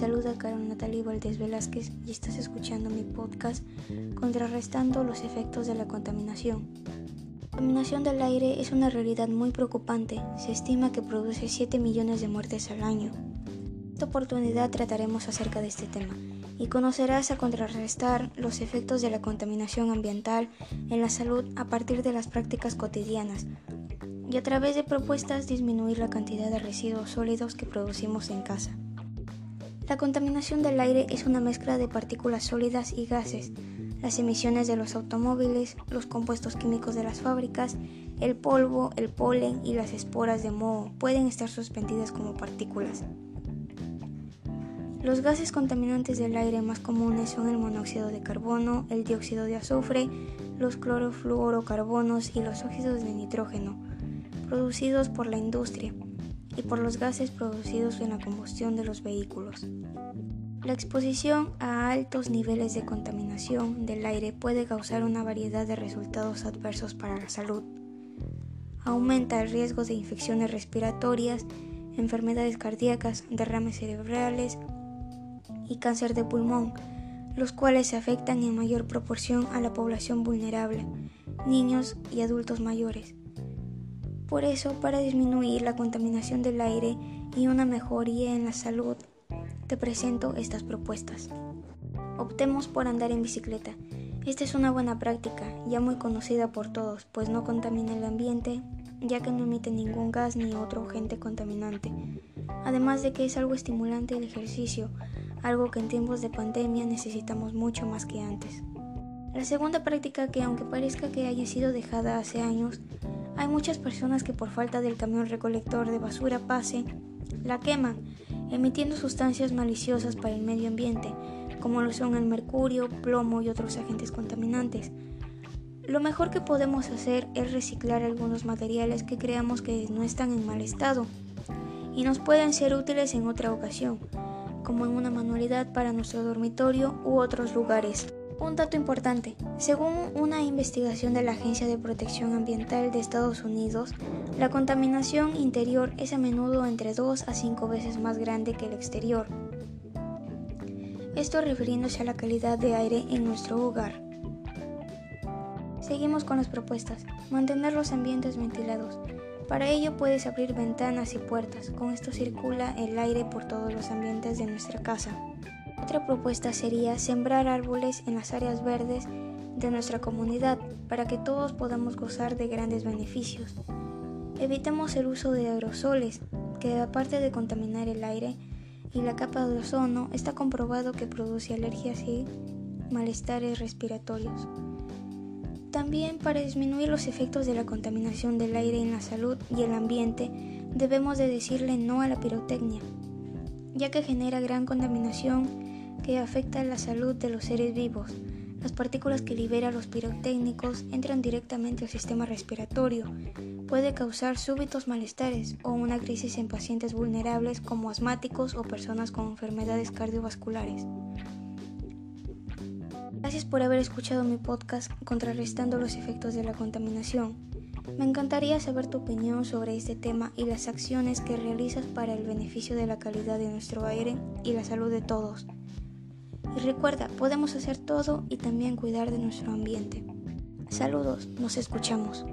saluda Carol Natalie Valdés Velázquez y estás escuchando mi podcast Contrarrestando los efectos de la contaminación. La contaminación del aire es una realidad muy preocupante. Se estima que produce 7 millones de muertes al año. En esta oportunidad trataremos acerca de este tema y conocerás a contrarrestar los efectos de la contaminación ambiental en la salud a partir de las prácticas cotidianas y a través de propuestas disminuir la cantidad de residuos sólidos que producimos en casa. La contaminación del aire es una mezcla de partículas sólidas y gases, las emisiones de los automóviles, los compuestos químicos de las fábricas, el polvo, el polen y las esporas de moho pueden estar suspendidas como partículas. Los gases contaminantes del aire más comunes son el monóxido de carbono, el dióxido de azufre, los clorofluorocarbonos y los óxidos de nitrógeno, producidos por la industria y por los gases producidos en la combustión de los vehículos. La exposición a altos niveles de contaminación del aire puede causar una variedad de resultados adversos para la salud. Aumenta el riesgo de infecciones respiratorias, enfermedades cardíacas, derrames cerebrales y cáncer de pulmón, los cuales se afectan en mayor proporción a la población vulnerable, niños y adultos mayores. Por eso, para disminuir la contaminación del aire y una mejoría en la salud, te presento estas propuestas. Optemos por andar en bicicleta. Esta es una buena práctica, ya muy conocida por todos, pues no contamina el ambiente, ya que no emite ningún gas ni otro agente contaminante. Además de que es algo estimulante el ejercicio, algo que en tiempos de pandemia necesitamos mucho más que antes. La segunda práctica que aunque parezca que haya sido dejada hace años, hay muchas personas que por falta del camión recolector de basura pase, la queman, emitiendo sustancias maliciosas para el medio ambiente, como lo son el mercurio, plomo y otros agentes contaminantes. Lo mejor que podemos hacer es reciclar algunos materiales que creamos que no están en mal estado y nos pueden ser útiles en otra ocasión, como en una manualidad para nuestro dormitorio u otros lugares. Un dato importante, según una investigación de la Agencia de Protección Ambiental de Estados Unidos, la contaminación interior es a menudo entre 2 a 5 veces más grande que el exterior. Esto refiriéndose a la calidad de aire en nuestro hogar. Seguimos con las propuestas. Mantener los ambientes ventilados. Para ello puedes abrir ventanas y puertas. Con esto circula el aire por todos los ambientes de nuestra casa. Otra propuesta sería sembrar árboles en las áreas verdes de nuestra comunidad para que todos podamos gozar de grandes beneficios. Evitemos el uso de aerosoles, que aparte de contaminar el aire y la capa de ozono, está comprobado que produce alergias y malestares respiratorios. También para disminuir los efectos de la contaminación del aire en la salud y el ambiente, debemos de decirle no a la pirotecnia, ya que genera gran contaminación que afecta la salud de los seres vivos. Las partículas que libera los pirotécnicos entran directamente al sistema respiratorio. Puede causar súbitos malestares o una crisis en pacientes vulnerables como asmáticos o personas con enfermedades cardiovasculares. Gracias por haber escuchado mi podcast Contrarrestando los efectos de la contaminación. Me encantaría saber tu opinión sobre este tema y las acciones que realizas para el beneficio de la calidad de nuestro aire y la salud de todos. Y recuerda, podemos hacer todo y también cuidar de nuestro ambiente. Saludos, nos escuchamos.